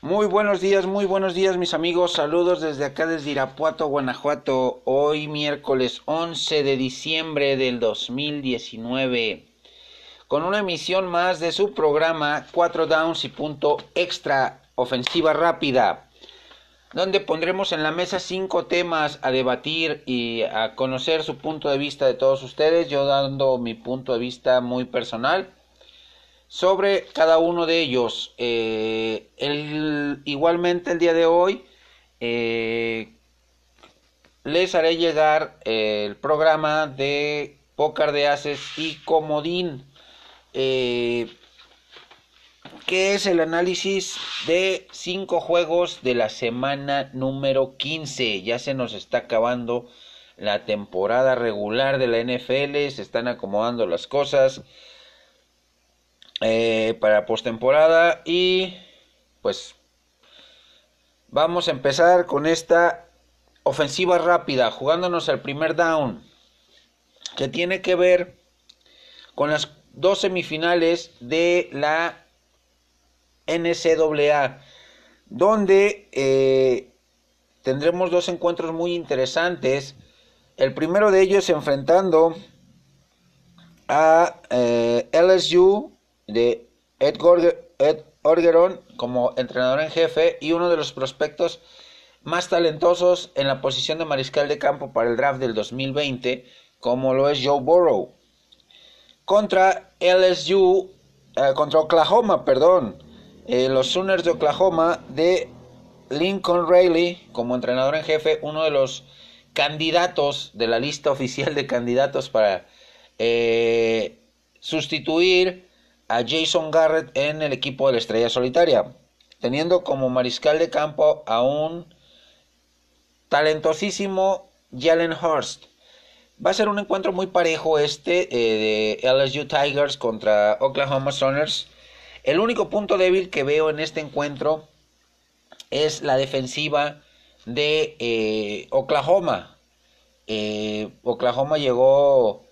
Muy buenos días, muy buenos días mis amigos, saludos desde acá desde Irapuato, Guanajuato, hoy miércoles 11 de diciembre del 2019, con una emisión más de su programa 4 Downs y punto extra, ofensiva rápida, donde pondremos en la mesa cinco temas a debatir y a conocer su punto de vista de todos ustedes, yo dando mi punto de vista muy personal sobre cada uno de ellos. Eh, igualmente el día de hoy eh, les haré llegar el programa de pócar de Ases y Comodín, eh, que es el análisis de cinco juegos de la semana número 15. Ya se nos está acabando la temporada regular de la NFL, se están acomodando las cosas eh, para postemporada y pues vamos a empezar con esta ofensiva rápida jugándonos al primer down que tiene que ver con las dos semifinales de la NCAA donde eh, tendremos dos encuentros muy interesantes. El primero de ellos enfrentando a eh, LSU de Ed, Orgeron como entrenador en jefe y uno de los prospectos más talentosos en la posición de mariscal de campo para el draft del 2020, como lo es Joe Burrow. Contra LSU, eh, contra Oklahoma, perdón, eh, los Sooners de Oklahoma de Lincoln Riley como entrenador en jefe, uno de los candidatos de la lista oficial de candidatos para eh, sustituir a Jason Garrett en el equipo de la Estrella Solitaria, teniendo como mariscal de campo a un talentosísimo Jalen Hurst. Va a ser un encuentro muy parejo este eh, de LSU Tigers contra Oklahoma Sooners. El único punto débil que veo en este encuentro es la defensiva de eh, Oklahoma. Eh, Oklahoma llegó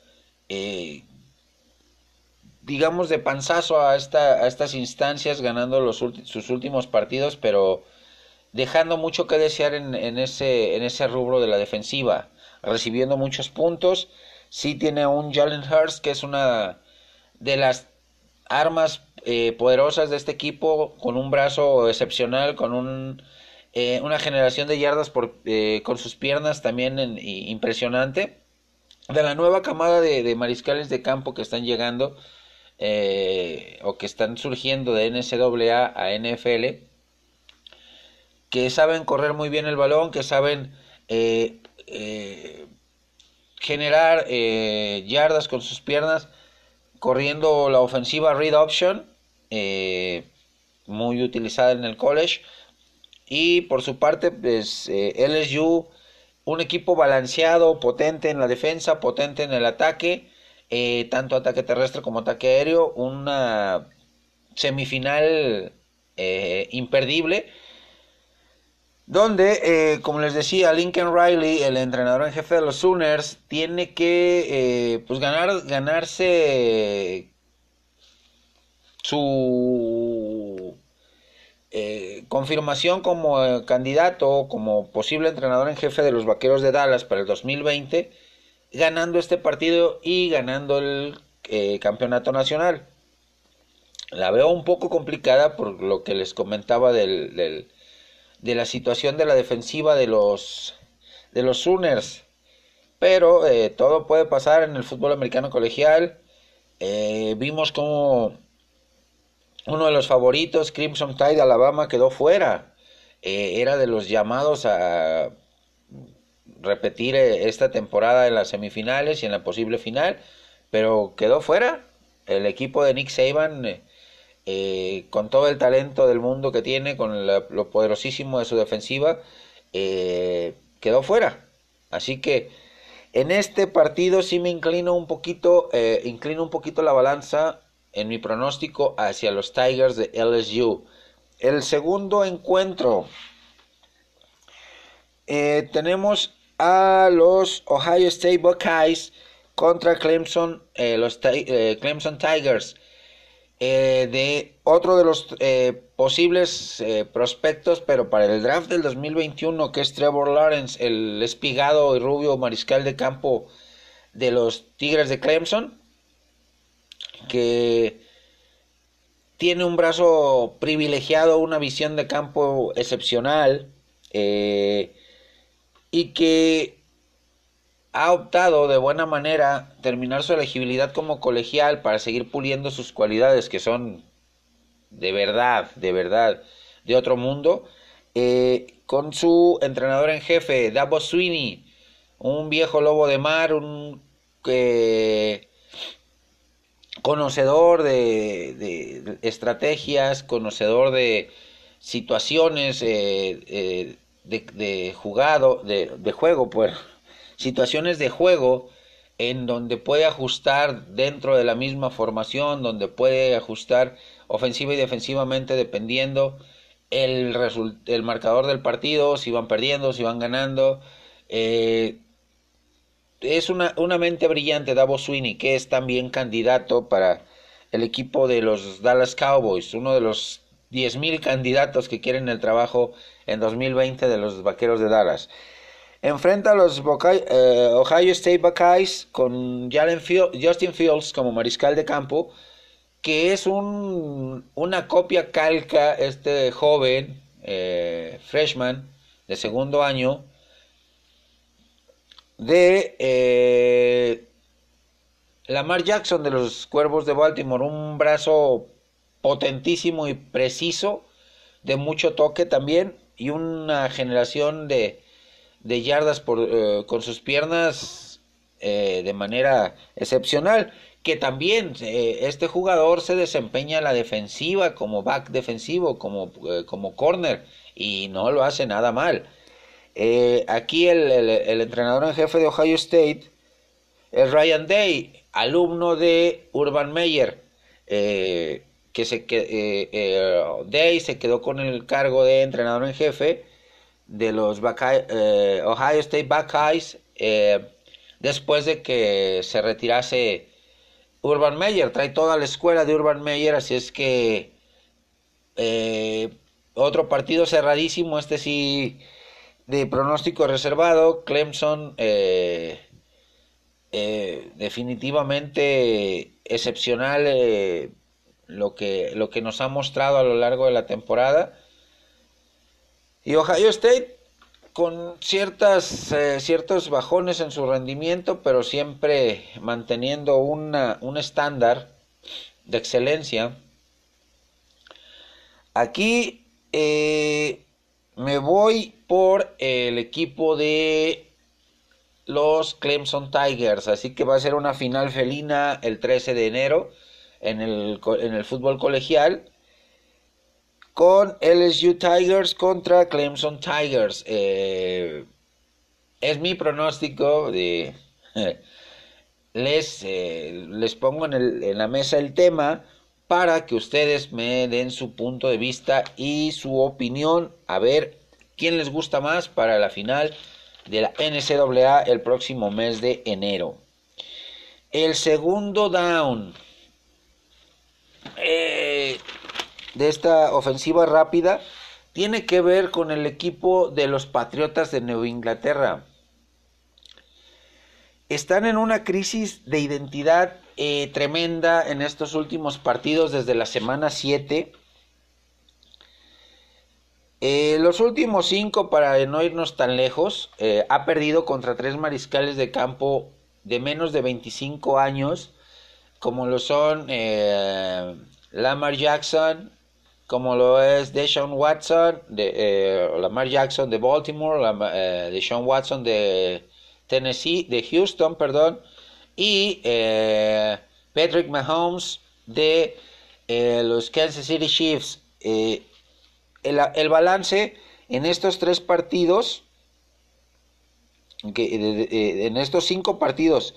digamos, de panzazo a, esta, a estas instancias, ganando los sus últimos partidos, pero dejando mucho que desear en, en, ese, en ese rubro de la defensiva, recibiendo muchos puntos. Sí tiene un Jalen Hurst, que es una de las armas eh, poderosas de este equipo, con un brazo excepcional, con un, eh, una generación de yardas por, eh, con sus piernas también impresionante. De la nueva camada de mariscales de campo que están llegando, eh, o que están surgiendo de NCAA a NFL, que saben correr muy bien el balón, que saben eh, eh, generar yardas con sus piernas, corriendo la ofensiva read option, muy utilizada en el college. Y por su parte, pues, LSU, un equipo balanceado, potente en la defensa, potente en el ataque eh, tanto ataque terrestre como ataque aéreo, una semifinal eh, imperdible, donde, eh, como les decía, Lincoln Riley, el entrenador en jefe de los Sooners, tiene que pues ganar, ganarse su confirmación como candidato, como posible entrenador en jefe de los Vaqueros de Dallas para el 2020 ganando este partido y ganando el eh, campeonato nacional. La veo un poco complicada por lo que les comentaba del, de la situación de la defensiva de los, de los Sooners. Pero eh, todo puede pasar en el fútbol americano colegial. Eh, vimos como uno de los favoritos, Crimson Tide Alabama, quedó fuera. era de los llamados a repetir eh, esta temporada en las semifinales y en la posible final, pero quedó fuera. El equipo de Nick Saban, eh, eh, con todo el talento del mundo que tiene, con lo poderosísimo de su defensiva, quedó fuera. Así que en este partido sí me inclino un poquito, inclino un poquito la balanza en mi pronóstico hacia los Tigers de LSU. El segundo encuentro. tenemos a los Ohio State Buckeyes contra Clemson, eh, los eh, Clemson Tigers. eh, de otro de los posibles prospectos, pero para el draft del 2021, que es Trevor Lawrence, el espigado y rubio mariscal de campo de los Tigres de Clemson, que tiene un brazo privilegiado, una visión de campo excepcional y que ha optado de buena manera terminar su elegibilidad como colegial para seguir puliendo sus cualidades que son de verdad, de verdad, de otro mundo, eh, con su entrenador en jefe, Dabo Sweeney, un viejo lobo de mar, un eh, conocedor de, estrategias, conocedor de situaciones eh, de, jugado, de, de juego, pues situaciones de juego en donde puede ajustar dentro de la misma formación, donde puede ajustar ofensiva y defensivamente dependiendo el, el marcador del partido, si van perdiendo, si van ganando. Eh, es una, una, mente brillante Davos Sweeney, que es también candidato para el equipo de los Dallas Cowboys, uno de los 10.000 candidatos que quieren el trabajo en 2020 de los Vaqueros de Dallas. Enfrenta a los eh, Ohio State Buckeyes con Justin Fields como mariscal de campo, que es un, una copia calca, este joven eh, freshman de segundo año, de eh, Lamar Jackson de los Cuervos de Baltimore, un brazo potentísimo y preciso, de mucho toque también, y una generación de de yardas por, eh, con sus piernas eh, de manera excepcional. Que también eh, este jugador se desempeña en la defensiva como back defensivo, como, como corner, y no lo hace nada mal. aquí el, el, entrenador en jefe de Ohio State es Ryan Day, alumno de Urban Meyer. Que se que, Day se quedó con el cargo de entrenador en jefe de los eh, Ohio State Buckeyes eh, después de que se retirase Urban Meyer. Trae toda la escuela de Urban Meyer, así es que eh, otro partido cerradísimo, este sí de pronóstico reservado. Clemson definitivamente excepcional lo, que, lo que nos ha mostrado a lo largo de la temporada y Ohio State con ciertas, eh, ciertos bajones en su rendimiento, pero siempre manteniendo una, un estándar de excelencia. Aquí eh, me voy por el equipo de los Clemson Tigers, así que va a ser una final felina el 13 de enero en el, en el fútbol colegial con LSU Tigers contra Clemson Tigers. Eh, es mi pronóstico de... les, eh, les pongo en, en la mesa el tema para que ustedes me den su punto de vista y su opinión. A ver quién les gusta más para la final de la NCAA el próximo mes de enero. El segundo down. Eh, de esta ofensiva rápida tiene que ver con el equipo de los Patriotas de Nueva Inglaterra. Están en una crisis de identidad eh, tremenda en estos últimos partidos desde la semana 7. Eh, los últimos cinco, para no irnos tan lejos, ha perdido contra tres mariscales de campo de menos de 25 años, como lo son Lamar Jackson, como lo es Deshaun Watson, de eh, Lamar Jackson de Baltimore, eh, Deshaun Watson de Tennessee, de Houston, perdón, y eh, Patrick Mahomes de los Kansas City Chiefs. El, el, balance en estos tres partidos, en estos cinco partidos,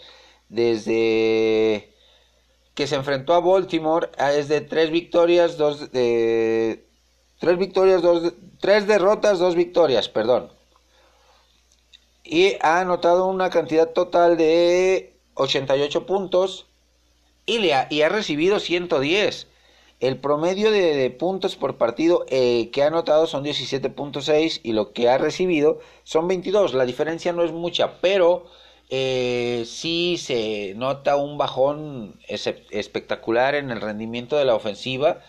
desde que se enfrentó a Baltimore ah, es de tres victorias, dos de tres victorias, dos tres derrotas, dos victorias, perdón. Y ha anotado una cantidad total de 88 puntos y, le ha, y ha recibido 110. El promedio de, puntos por partido eh, que ha anotado son 17.6 y lo que ha recibido son 22. La diferencia no es mucha, pero eh, sí se nota un bajón espectacular en el rendimiento de la ofensiva.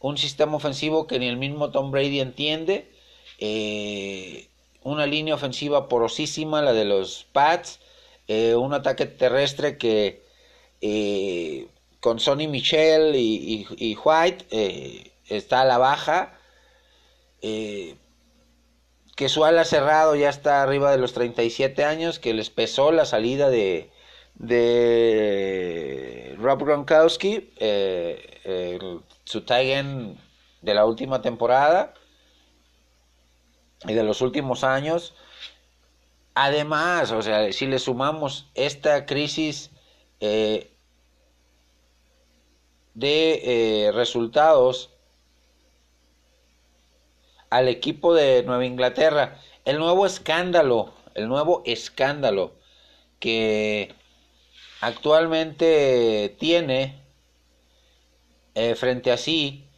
Un sistema ofensivo que ni el mismo Tom Brady entiende. Eh, una línea ofensiva porosísima, la de los Pats. un ataque terrestre que con Sonny Michel y, White eh, está a la baja. Eh, que su ala cerrado ya está arriba de los 37 años, que les pesó la salida de, de Rob Gronkowski, eh, su Tigen de la última temporada y de los últimos años. Además, o sea, si le sumamos esta crisis de eh, resultados al equipo de Nueva Inglaterra. El nuevo escándalo, el nuevo escándalo que actualmente tiene eh, frente a sí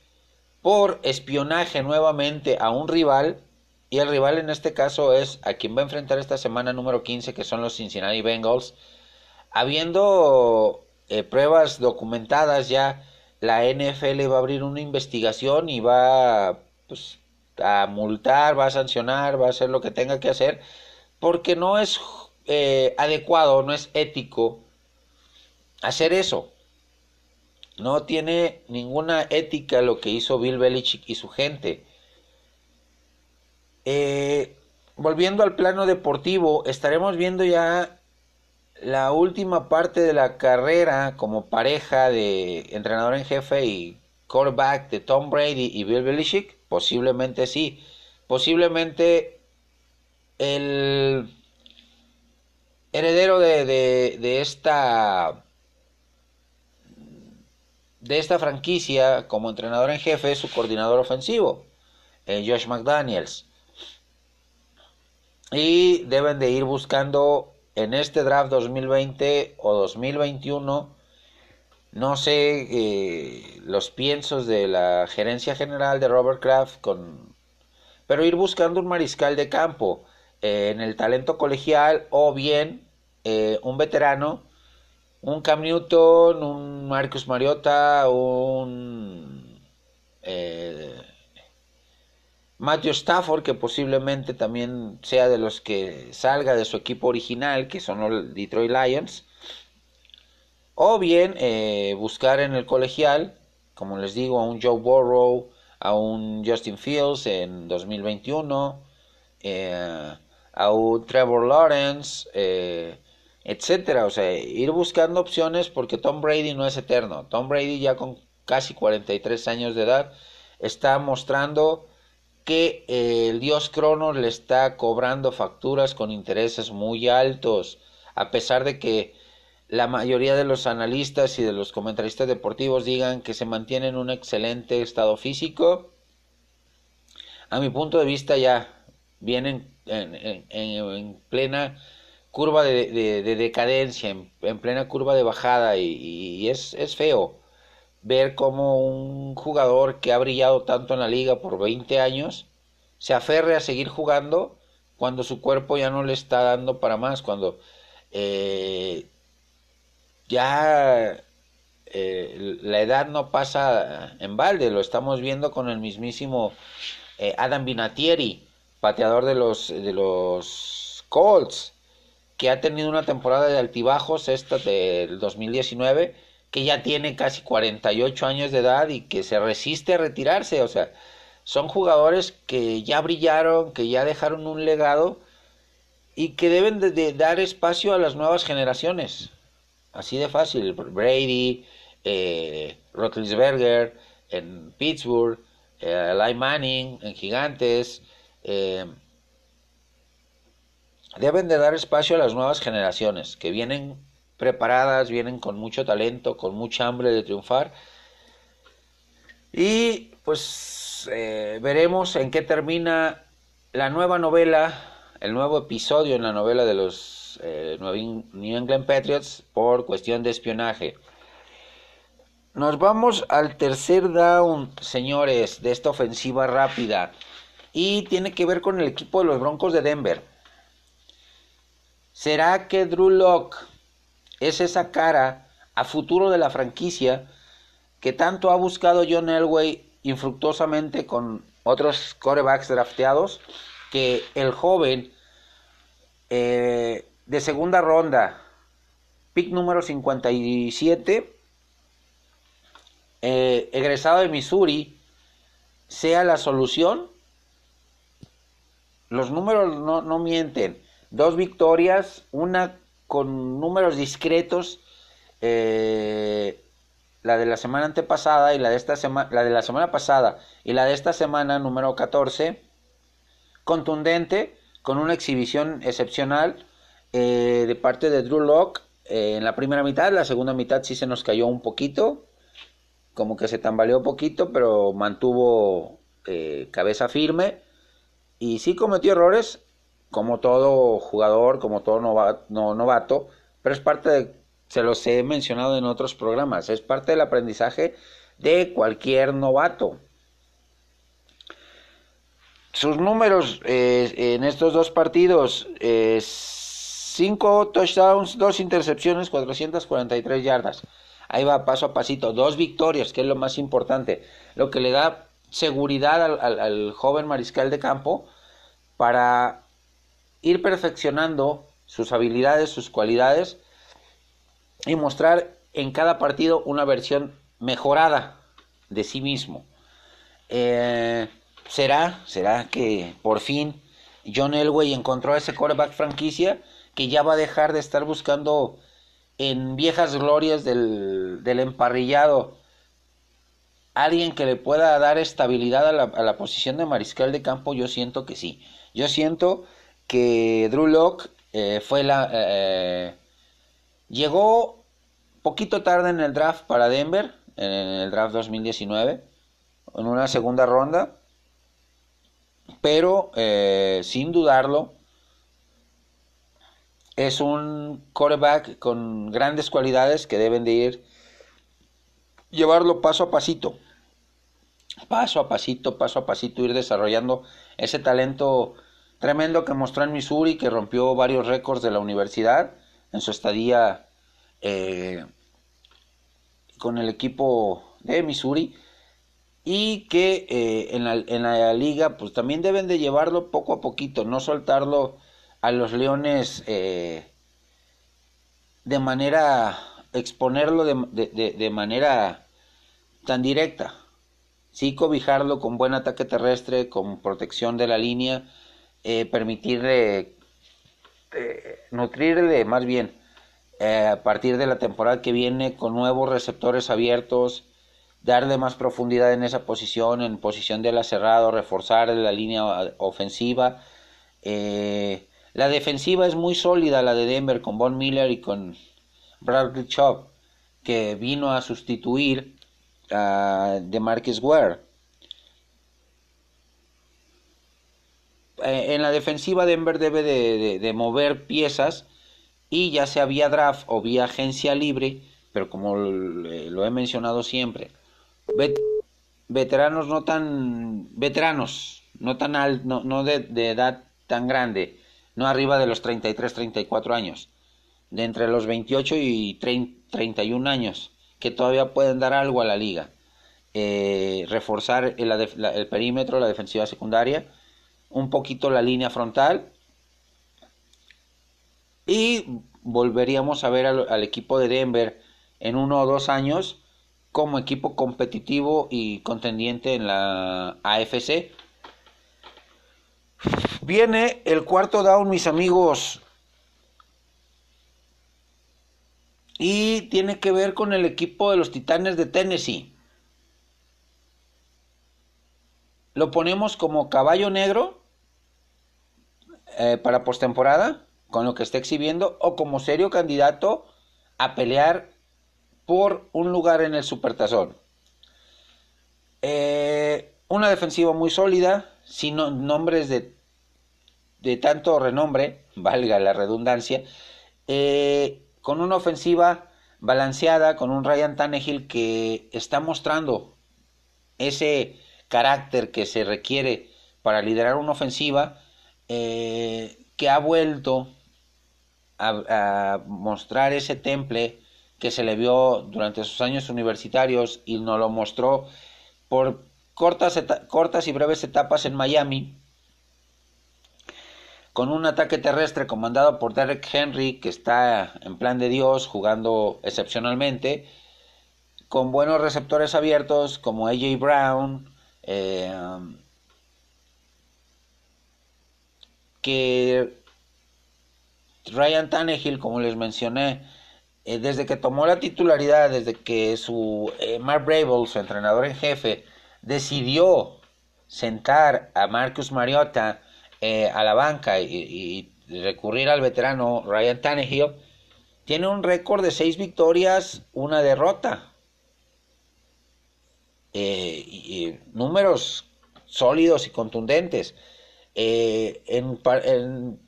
por espionaje nuevamente a un rival y el rival en este caso es a quien va a enfrentar esta semana número 15 que son los Cincinnati Bengals habiendo eh, pruebas documentadas ya, la NFL va a abrir una investigación y va pues, a multar, va a sancionar, va a hacer lo que tenga que hacer, porque no es eh, adecuado, no es ético hacer eso. No tiene ninguna ética lo que hizo Bill Belichick y su gente. Eh, volviendo al plano deportivo, estaremos viendo ya la última parte de la carrera como pareja de entrenador en jefe y quarterback de Tom Brady y Bill Belichick? Posiblemente sí. Posiblemente el heredero de, de, esta de esta franquicia como entrenador en jefe es su coordinador ofensivo, eh, Josh McDaniels. Y deben de ir buscando en este draft 2020 o 2021, no sé eh, los piensos de la gerencia general de Robert Kraft, con, pero ir buscando un mariscal de campo eh, en el talento colegial o bien eh, un veterano, un Cam Newton, un Marcus Mariota, un Matthew Stafford, que posiblemente también sea de los que salga de su equipo original, que son los Detroit Lions. O bien eh, buscar en el colegial, como les digo, a un Joe Burrow, a un Justin Fields en 2021, eh, a un Trevor Lawrence, eh, etcétera. O sea, ir buscando opciones porque Tom Brady no es eterno. Tom Brady ya con casi 43 años de edad está mostrando que eh, el dios Cronos le está cobrando facturas con intereses muy altos, a pesar de que la mayoría de los analistas y de los comentaristas deportivos digan que se mantiene en un excelente estado físico. A mi punto de vista ya vienen en, plena curva de, decadencia, en, plena curva de bajada y, es, es feo ver cómo un jugador que ha brillado tanto en la liga por 20 años se aferre a seguir jugando cuando su cuerpo ya no le está dando para más, cuando eh, ya eh, la edad no pasa en balde, lo estamos viendo con el mismísimo eh, Adam Binatieri, pateador de los, de los Colts, que ha tenido una temporada de altibajos esta del 2019 que ya tiene casi 48 años de edad y que se resiste a retirarse, o sea, son jugadores que ya brillaron, que ya dejaron un legado y que deben de, dar espacio a las nuevas generaciones. Así de fácil, Brady, eh, en Pittsburgh, eh, Eli Manning en Gigantes, eh, deben de dar espacio a las nuevas generaciones que vienen preparadas, vienen con mucho talento, con mucha hambre de triunfar. Y pues eh, veremos en qué termina la nueva novela, el nuevo episodio en la novela de los eh, New England Patriots por cuestión de espionaje. Nos vamos al tercer down, señores, de esta ofensiva rápida. Y tiene que ver con el equipo de los Broncos de Denver. ¿Será que Drew Locke es esa cara a futuro de la franquicia que tanto ha buscado John Elway infructuosamente con otros corebacks drafteados? Que el joven eh, de segunda ronda, pick número 57, eh, egresado de Missouri, sea la solución. Los números no, mienten. Dos victorias, una con números discretos, eh, la de la semana antepasada y la de esta semana, la de la semana pasada y la de esta semana número 14, contundente, con una exhibición excepcional eh, de parte de Drew Locke en la primera mitad, la segunda mitad sí se nos cayó un poquito, como que se tambaleó poquito, pero mantuvo eh, cabeza firme y sí cometió errores, como todo jugador, como todo novato, novato, pero es parte de, se los he mencionado en otros programas, es parte del aprendizaje de cualquier novato. Sus números eh, en estos dos partidos, 5 eh, touchdowns, 2 intercepciones, 443 yardas. Ahí va paso a pasito. Dos victorias, que es lo más importante. Lo que le da seguridad al, joven mariscal de campo para ir perfeccionando sus habilidades, sus cualidades y mostrar en cada partido una versión mejorada de sí mismo. Eh, ¿Será? ¿Será que por fin John Elway encontró a ese quarterback franquicia que ya va a dejar de estar buscando en viejas glorias del, emparrillado alguien que le pueda dar estabilidad a la, posición de mariscal de campo, yo siento que sí. Yo siento que Drew Locke eh, fue la... Eh, llegó poquito tarde en el draft para Denver, en el draft 2019, en una segunda ronda, pero eh, sin dudarlo, es un quarterback con grandes cualidades que deben de ir llevarlo paso a pasito. Paso a pasito, paso a pasito, ir desarrollando ese talento tremendo que mostró en Missouri, que rompió varios récords de la universidad en su estadía eh, con el equipo de Missouri y que eh, en, la, en, la, liga pues también deben de llevarlo poco a poquito, no soltarlo a los Leones eh, de manera, exponerlo de, manera tan directa. Sí cobijarlo con buen ataque terrestre, con protección de la línea, eh, permitirle, eh, nutrirle más bien a partir de la temporada que viene con nuevos receptores abiertos, darle más profundidad en esa posición, en posición de la cerrado, reforzar la línea ofensiva. La defensiva es muy sólida, la de Denver, con Von Miller y con Bradley Chubb, que vino a sustituir a Marcus Ware. Eh, en la defensiva Denver debe de, mover piezas y ya sea vía draft o vía agencia libre, pero como lo, he mencionado siempre, veteranos no tan veteranos, no tan altos, no, de edad tan grande, no arriba de los 33, 34 años, de entre los 28 y 31 años, que todavía pueden dar algo a la liga. Eh, reforzar el, perímetro, la defensiva secundaria, un poquito la línea frontal y volveríamos a ver al, equipo de Denver en uno o dos años como equipo competitivo y contendiente en la AFC Viene el cuarto down, mis amigos. Y tiene que ver con el equipo de los Titanes de Tennessee. Lo ponemos como caballo negro eh, para postemporada, con lo que está exhibiendo, o como serio candidato a pelear por un lugar en el Supertazón. Eh, una defensiva muy sólida, sin nombres de de tanto renombre, valga la redundancia, eh, con una ofensiva balanceada con un Ryan Tannehill que está mostrando ese carácter que se requiere para liderar una ofensiva, eh, que ha vuelto a, mostrar ese temple que se le vio durante sus años universitarios y nos lo mostró por cortas, cortas y breves etapas en Miami, con un ataque terrestre comandado por Derek Henry, que está en plan de Dios, jugando excepcionalmente, con buenos receptores abiertos como AJ Brown, eh, que Ryan Tannehill, como les mencioné, eh, desde que tomó la titularidad, desde que su eh, Mark Brable, su entrenador en jefe, decidió sentar a Marcus Mariota eh, a la banca y, recurrir al veterano Ryan Tannehill, tiene un récord de seis victorias, una derrota. y, números sólidos y contundentes. en,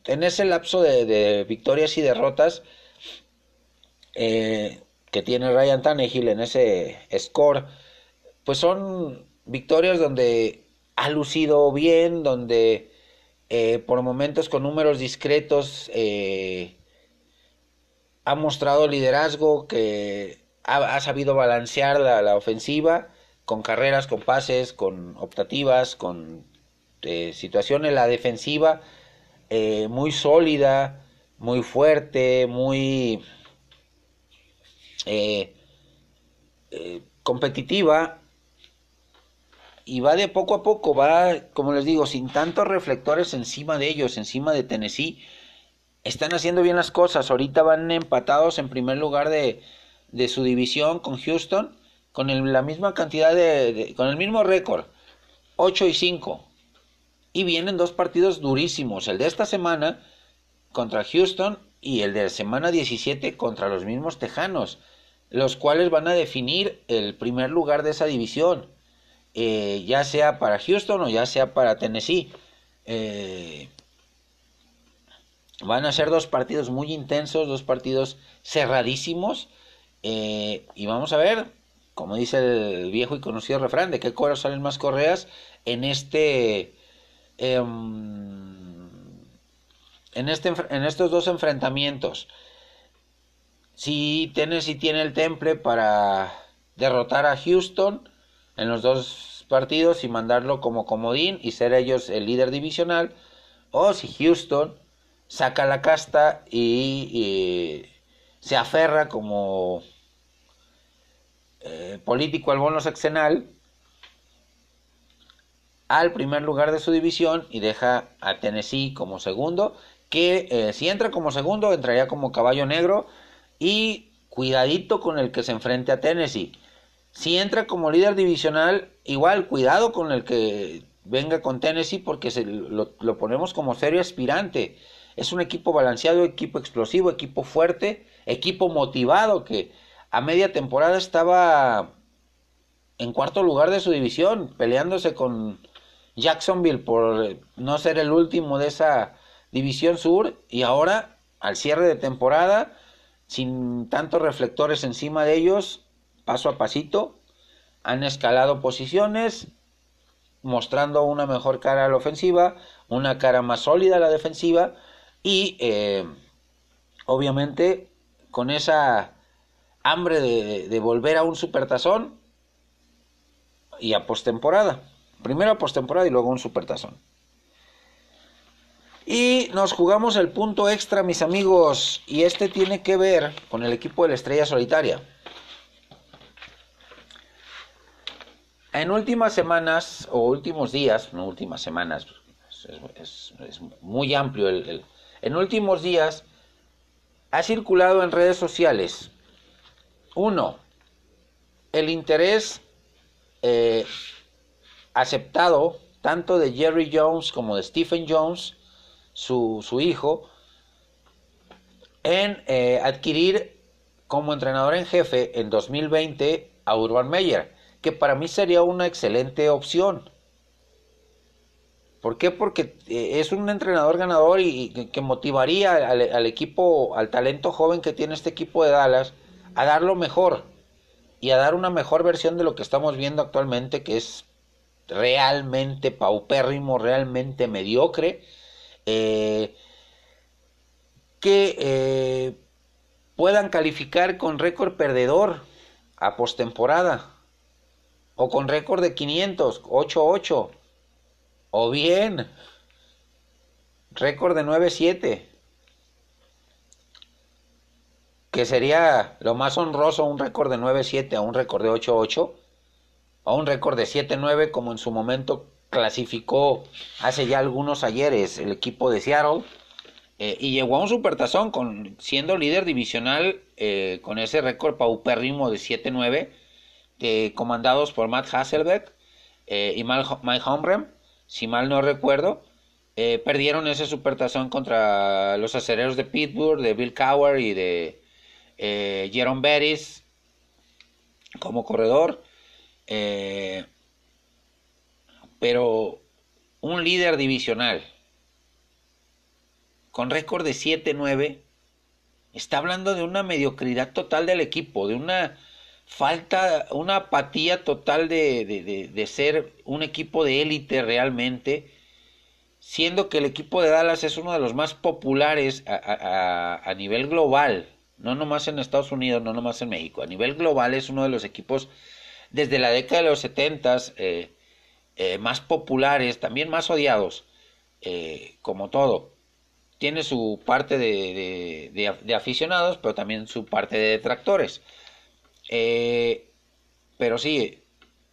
en, ese lapso de victorias y derrotas, eh, que tiene Ryan Tannehill en ese score, pues son victorias donde ha lucido bien, donde eh, por momentos con números discretos eh, ha mostrado liderazgo, que ha, sabido balancear la, ofensiva con carreras, con pases, con optativas, con situaciones, la defensiva muy sólida, muy fuerte, muy eh, eh, competitiva y va de poco a poco, va, como les digo, sin tantos reflectores encima de ellos, encima de Tennessee. Están haciendo bien las cosas. Ahorita van empatados en primer lugar de, de su división con Houston, con la misma cantidad de, con el mismo récord, 8 y 5. Y vienen dos partidos durísimos, el de esta semana contra Houston y el de semana 17 contra los mismos Tejanos los cuales van a definir el primer lugar de esa división, eh, ya sea para Houston o ya sea para Tennessee. Eh, van a ser dos partidos muy intensos, dos partidos cerradísimos, eh, y vamos a ver, como dice el viejo y conocido refrán, de qué coro salen más correas en este... Em, en, este, en estos dos enfrentamientos. Si Tennessee tiene el temple para derrotar a Houston en los dos partidos y mandarlo como comodín y ser ellos el líder divisional, o si Houston saca la casta y, se aferra como eh, político al bono sexenal al primer lugar de su división y deja a Tennessee como segundo, que eh, si entra como segundo entraría como caballo negro y cuidadito con el que se enfrente a Tennessee. Si entra como líder divisional, igual cuidado con el que venga con Tennessee porque se, lo, ponemos como serio aspirante. Es un equipo balanceado, equipo explosivo, equipo fuerte, equipo motivado que a media temporada estaba en cuarto lugar de su división, peleándose con Jacksonville por no ser el último de esa división sur y ahora al cierre de temporada sin tantos reflectores encima de ellos, paso a pasito, han escalado posiciones, mostrando una mejor cara a la ofensiva, una cara más sólida a la defensiva y eh, obviamente con esa hambre de, de, volver a un supertazón y a postemporada. Primero a postemporada y luego un supertazón. Y nos jugamos el punto extra, mis amigos. Y este tiene que ver con el equipo de la Estrella Solitaria. En últimas semanas, o últimos días, no últimas semanas, es, muy amplio. El, en últimos días ha circulado en redes sociales, uno, el interés eh, aceptado tanto de Jerry Jones como de Stephen Jones su, hijo, en eh, adquirir como entrenador en jefe en 2020 a Urban Meyer, que para mí sería una excelente opción. ¿Por qué? Porque eh, es un entrenador ganador y, que motivaría al, equipo, al talento joven que tiene este equipo de Dallas a dar lo mejor y a dar una mejor versión de lo que estamos viendo actualmente, que es realmente paupérrimo, realmente mediocre, eh, que eh, puedan calificar con récord perdedor a postemporada o con récord de 500, 8-8 o bien récord de 9-7 que sería lo más honroso un récord de 9-7 a un récord de 8-8 a un récord de 7-9 como en su momento clasificó hace ya algunos ayeres el equipo de Seattle eh, y llegó a un supertazón con, siendo líder divisional eh, con ese récord paupérrimo de 7-9, eh, comandados por Matt Hasselbeck y Mike Holmgren, si mal no recuerdo. perdieron ese supertazón contra los acereros de Pittsburgh, de Bill Cowher y de Jerome Bettis como corredor. Pero un líder divisional con récord de 7-9, está hablando de una mediocridad total del equipo, de una falta, una apatía total de, de, ser un equipo de élite realmente, siendo que el equipo de Dallas es uno de los más populares a, a, nivel global, no nomás en Estados Unidos, no nomás en México, a nivel global es uno de los equipos desde la década de los 70 eh, eh, más populares, también más odiados, eh, como todo tiene su parte de, aficionados, pero también su parte de detractores. Eh, pero sí,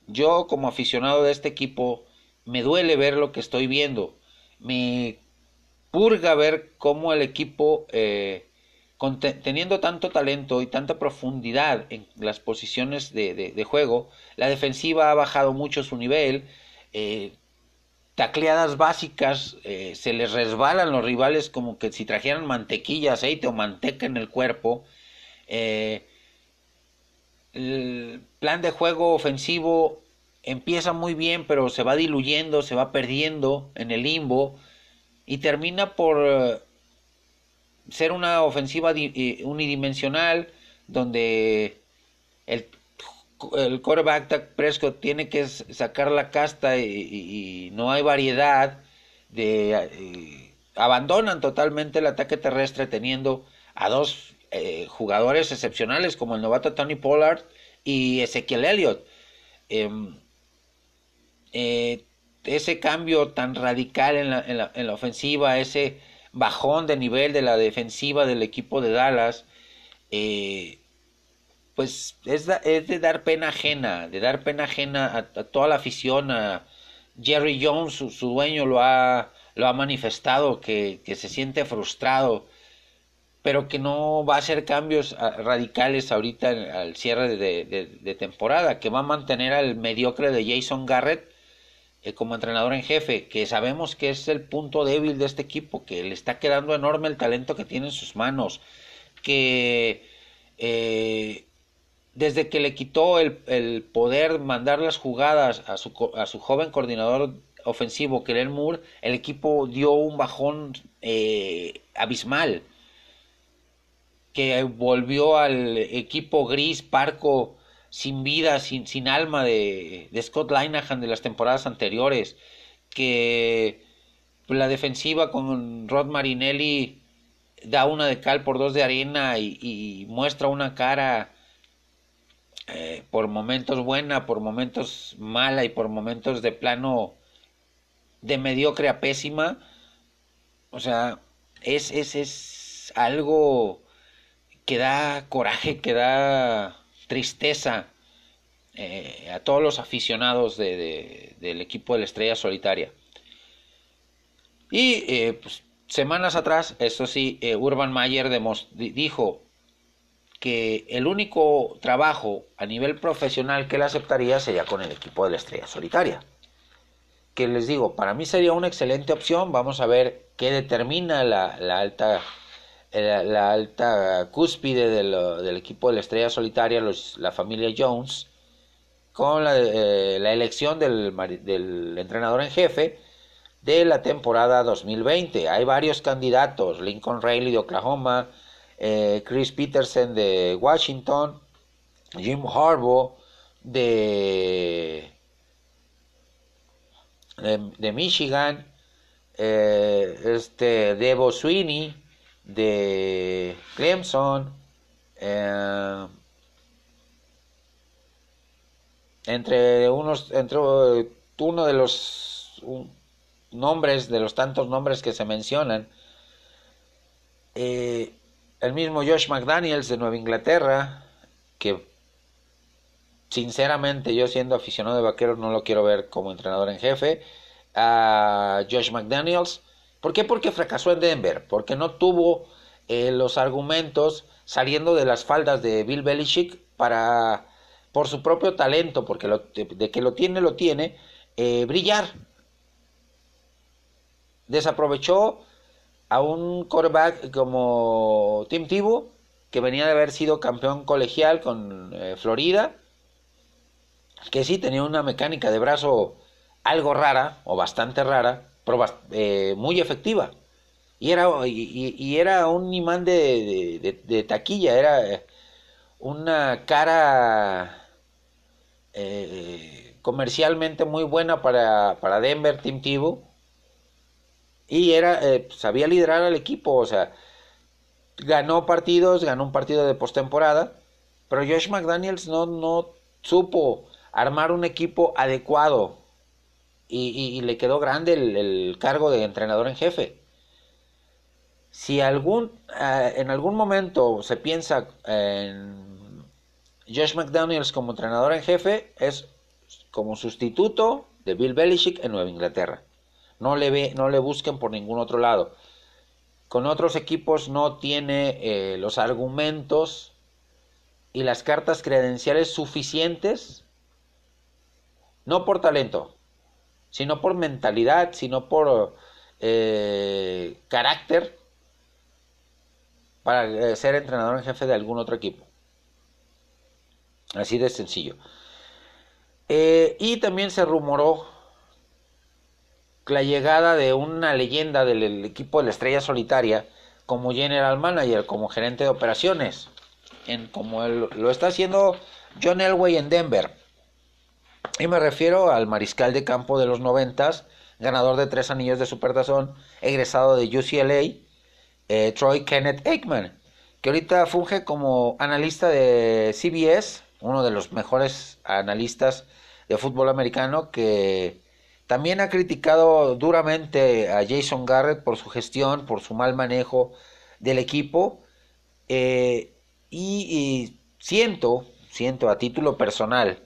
yo como aficionado de este equipo, me duele ver lo que estoy viendo. Me purga ver cómo el equipo, teniendo tanto talento y tanta profundidad en las posiciones de, juego, la defensiva ha bajado mucho su nivel. Eh, tacleadas básicas, eh, se les resbalan los rivales como que si trajeran mantequilla, aceite o manteca en el cuerpo. Eh, el plan de juego ofensivo empieza muy bien, pero se va diluyendo, se va perdiendo en el limbo y termina por ser una ofensiva unidimensional donde el el quarterback Prescott tiene que sacar la casta y, no hay variedad de eh, abandonan totalmente el ataque terrestre teniendo a dos eh, jugadores excepcionales como el novato Tony Pollard y Ezequiel Elliott. Em, eh, ese cambio tan radical en la, en, la, en la, ofensiva ese bajón de nivel de la defensiva del equipo de Dallas eh, pues es, de dar pena ajena, de dar pena ajena a, toda la afición, a Jerry Jones, su, dueño, lo ha, lo ha manifestado, que, se siente frustrado, pero que no va a hacer cambios ah, radicales ahorita al cierre de, temporada, que va a mantener al mediocre de Jason Garrett eh, como entrenador en jefe, que sabemos que es el punto débil de este equipo, que le está quedando enorme el talento que tiene en sus manos, que... Eh, desde que le quitó el, poder mandar las jugadas a su, a su joven coordinador ofensivo, Kellen Moore, el equipo dio un bajón eh, abismal, que volvió al equipo gris, parco, sin vida, sin, alma de, Scott Linehan de las temporadas anteriores, que la defensiva con Rod Marinelli da una de cal por dos de arena y muestra una cara eh, por momentos buena, por momentos mala y por momentos de plano de mediocre a pésima. O sea, es, es, es algo que da coraje, que da tristeza eh, a todos los aficionados de, del equipo de la Estrella Solitaria. Y eh, pues, semanas atrás, eso sí, Urban Mayer dijo, que el único trabajo a nivel profesional que él aceptaría sería con el equipo de la Estrella Solitaria. Que les digo, para mí sería una excelente opción. Vamos a ver qué determina la, alta la, alta cúspide del, equipo de la Estrella Solitaria, la familia Jones, con la, eh, elección del, del entrenador en jefe de la temporada 2020. Hay varios candidatos, Lincoln Riley de Oklahoma, eh, Chris Peterson de Washington, Jim Harbaugh de, de, Michigan, eh, este Devo Sweeney de Clemson, eh, entre unos, entre uno de los nombres, de los tantos nombres que se mencionan, eh, el mismo Josh McDaniels de Nueva Inglaterra, que sinceramente yo siendo aficionado de vaqueros no lo quiero ver como entrenador en jefe, a Josh McDaniels, ¿por qué? Porque fracasó en Denver, porque no tuvo eh, los argumentos saliendo de las faldas de Bill Belichick para por su propio talento, porque de, que lo tiene, lo tiene, eh, brillar. Desaprovechó a un quarterback como Tim Tebow, que venía de haber sido campeón colegial con eh, Florida, que sí tenía una mecánica de brazo algo rara, o bastante rara, pero eh, muy efectiva. Y era, y, era un imán de, taquilla, era una cara eh, comercialmente muy buena para, para Denver, Team Tebow. Y era, eh, sabía liderar al equipo, o sea, ganó partidos, ganó un partido de postemporada, pero Josh McDaniels no, no supo armar un equipo adecuado y, le quedó grande el, cargo de entrenador en jefe. Si algún, eh, en algún momento se piensa en Josh McDaniels como entrenador en jefe es como sustituto de Bill Belichick en Nueva Inglaterra. No le, ve, no le busquen por ningún otro lado. Con otros equipos no tiene eh, los argumentos y las cartas credenciales suficientes, no por talento, sino por mentalidad, sino por eh, carácter para eh, ser entrenador en jefe de algún otro equipo. Así de sencillo. Y también se rumoró la llegada de una leyenda del equipo de la Estrella Solitaria como general manager, como gerente de operaciones, en, como lo está haciendo John Elway en Denver. Y me refiero al mariscal de campo de los noventas, ganador de tres anillos de supertazón, egresado de UCLA, eh, Troy Kenneth Aikman, que ahorita funge como analista de CBS uno de los mejores analistas de fútbol americano que también ha criticado duramente a Jason Garrett por su gestión, por su mal manejo del equipo. Eh, y, siento, siento a título personal,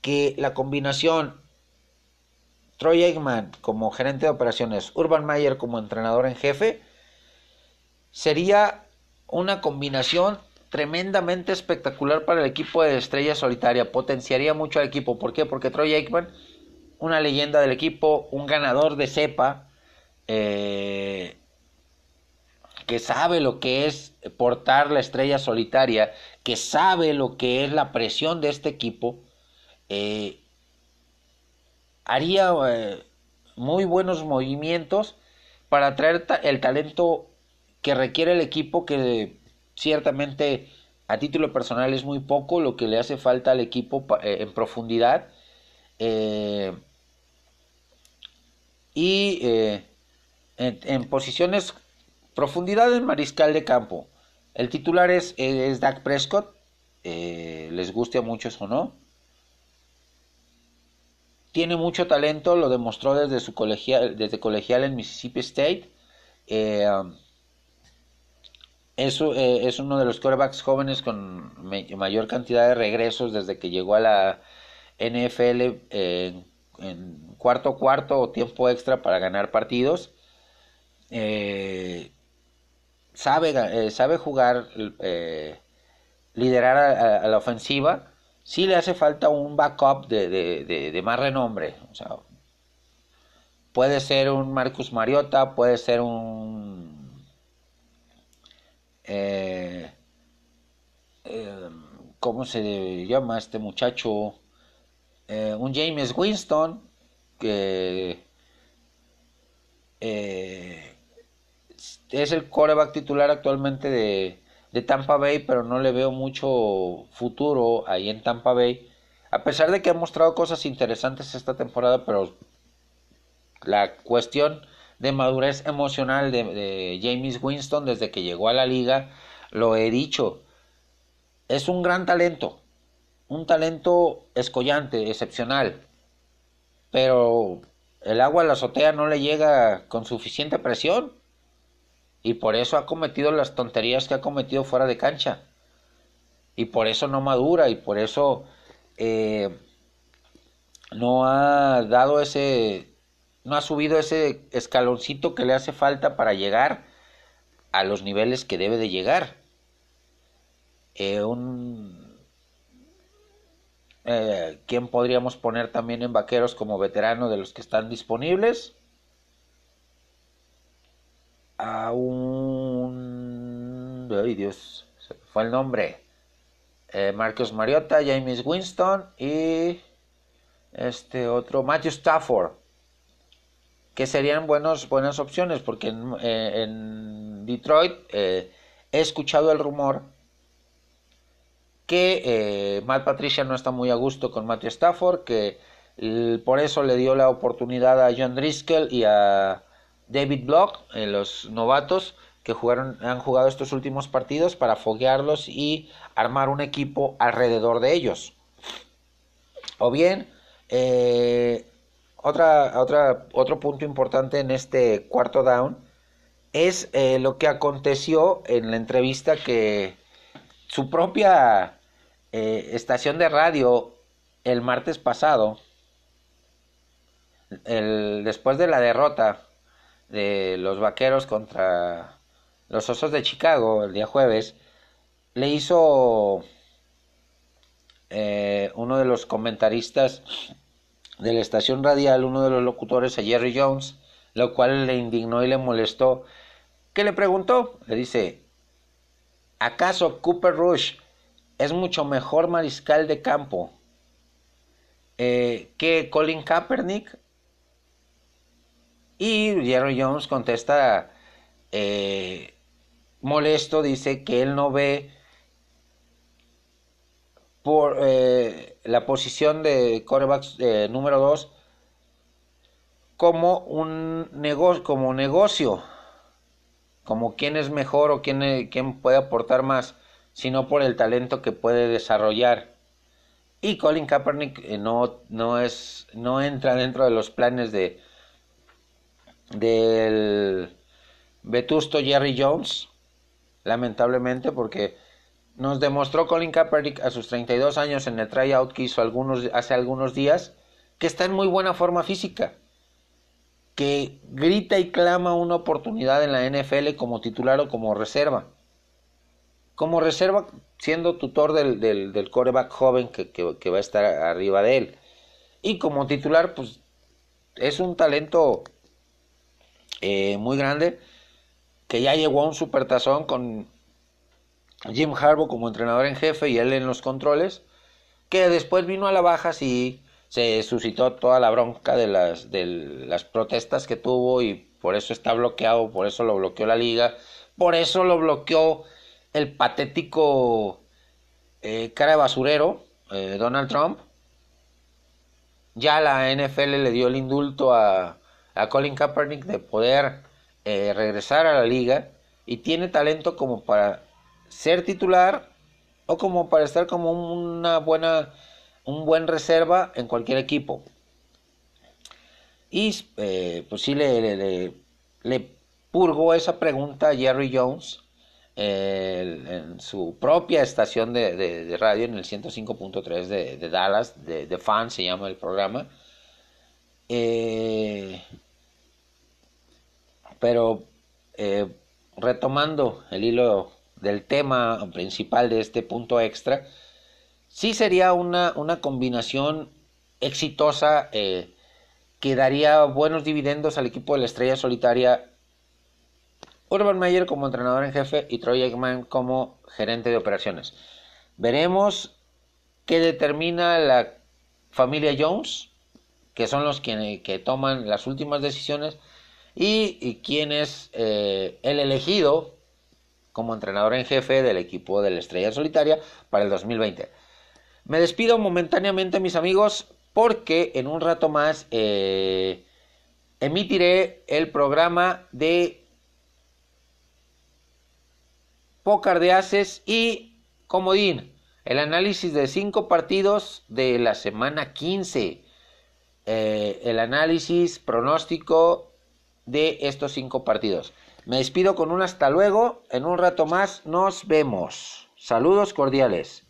que la combinación Troy Eggman como gerente de operaciones, Urban Meyer como entrenador en jefe, sería una combinación tremendamente espectacular para el equipo de Estrella Solitaria. Potenciaría mucho al equipo. ¿Por qué? Porque Troy Aikman, una leyenda del equipo, un ganador de cepa, eh, que sabe lo que es portar la Estrella Solitaria, que sabe lo que es la presión de este equipo, eh, haría eh, muy buenos movimientos para traer el talento que requiere el equipo que ciertamente a título personal es muy poco lo que le hace falta al equipo en profundidad. Eh, y eh, en, posiciones, profundidad en mariscal de campo. El titular es, es Dak Prescott, les guste a muchos o no. Tiene mucho talento, lo demostró desde su colegial, desde colegial en Mississippi State. Eh, es, uno de los quarterbacks jóvenes con mayor cantidad de regresos desde que llegó a la NFL en cuarto cuarto o tiempo extra para ganar partidos. Eh, sabe, eh, sabe jugar, liderar a, la ofensiva. Sí le hace falta un backup de, de más renombre. O sea, puede ser un Marcus Mariota, puede ser un eh, eh, ¿cómo se llama este muchacho? Eh, un James Winston que es el coreback titular actualmente de, de Tampa Bay, pero no le veo mucho futuro ahí en Tampa Bay. A pesar de que ha mostrado cosas interesantes esta temporada, pero la cuestión de madurez emocional de, James Winston desde que llegó a la liga, lo he dicho, es un gran talento, un talento escollante, excepcional, pero el agua a la azotea no le llega con suficiente presión y por eso ha cometido las tonterías que ha cometido fuera de cancha y por eso no madura y por eso eh, no ha dado ese no ha subido ese escaloncito que le hace falta para llegar a los niveles que debe de llegar. Eh, un, eh, ¿Quién podríamos poner también en vaqueros como veterano de los que están disponibles? A un... Ay Dios, se fue el nombre. Eh, Marcos Mariota, James Winston y este otro, Matthew Stafford que serían buenos, buenas opciones, porque en, eh, Detroit eh, he escuchado el rumor que eh, Matt Patricia no está muy a gusto con Matthew Stafford, que por eso le dio la oportunidad a John Driscoll y a David Block, los novatos que jugaron, han jugado estos últimos partidos para foguearlos y armar un equipo alrededor de ellos. O bien, otra, otra, otro punto importante en este cuarto down es eh, lo que aconteció en la entrevista que su propia eh, estación de radio el martes pasado, el, después de la derrota de los vaqueros contra los osos de Chicago el día jueves, le hizo eh, uno de los comentaristas de la estación radial uno de los locutores a Jerry Jones, lo cual le indignó y le molestó. ¿Qué le preguntó? Le dice, ¿acaso Cooper Rush es mucho mejor mariscal de campo eh, que Colin Kaepernick? Y Jerry Jones contesta eh, molesto, dice que él no ve por eh, la posición de corebacks eh, número 2 como un negocio, como negocio, como quién es mejor o quién, quién puede aportar más, sino por el talento que puede desarrollar. Y Colin Kaepernick no, no, es, no entra dentro de los planes de del vetusto Jerry Jones, lamentablemente, porque nos demostró Colin Kaepernick a sus 32 años en el tryout que hizo algunos, hace algunos días que está en muy buena forma física, que grita y clama una oportunidad en la NFL como titular o como reserva. Como reserva siendo tutor del, del, coreback joven que, que, va a estar arriba de él. Y como titular, pues es un talento eh, muy grande que ya llegó a un supertazón con Jim Harbaugh como entrenador en jefe y él en los controles, que después vino a la baja, sí, se suscitó toda la bronca de las, de las protestas que tuvo y por eso está bloqueado, por eso lo bloqueó la liga, por eso lo bloqueó el patético eh, cara de basurero, eh, Donald Trump. Ya la NFL le dio el indulto a, a Colin Kaepernick de poder eh, regresar a la liga y tiene talento como para ser titular o como para estar como una buena, un buen reserva en cualquier equipo. Y pues sí le, le, le, purgó esa pregunta a Jerry Jones en su propia estación de, radio en el 105.3 de, Dallas, de, de Fan se llama el programa. Eh, pero eh, retomando el hilo del tema principal de este punto extra, sí sería una, una combinación exitosa eh, que daría buenos dividendos al equipo de la estrella solitaria. Urban Meyer como entrenador en jefe y Troy Eggman como gerente de operaciones. Veremos qué determina la familia Jones, que son los que, que toman las últimas decisiones, y, quién es eh, el elegido como entrenador en jefe del equipo de la Estrella Solitaria para el 2020. Me despido momentáneamente mis amigos porque en un rato más eh, emitiré el programa de De Aces y Comodín, el análisis de cinco partidos de la semana 15. Eh, el análisis pronóstico de estos cinco partidos. Me despido con un hasta luego. En un rato más nos vemos. Saludos cordiales.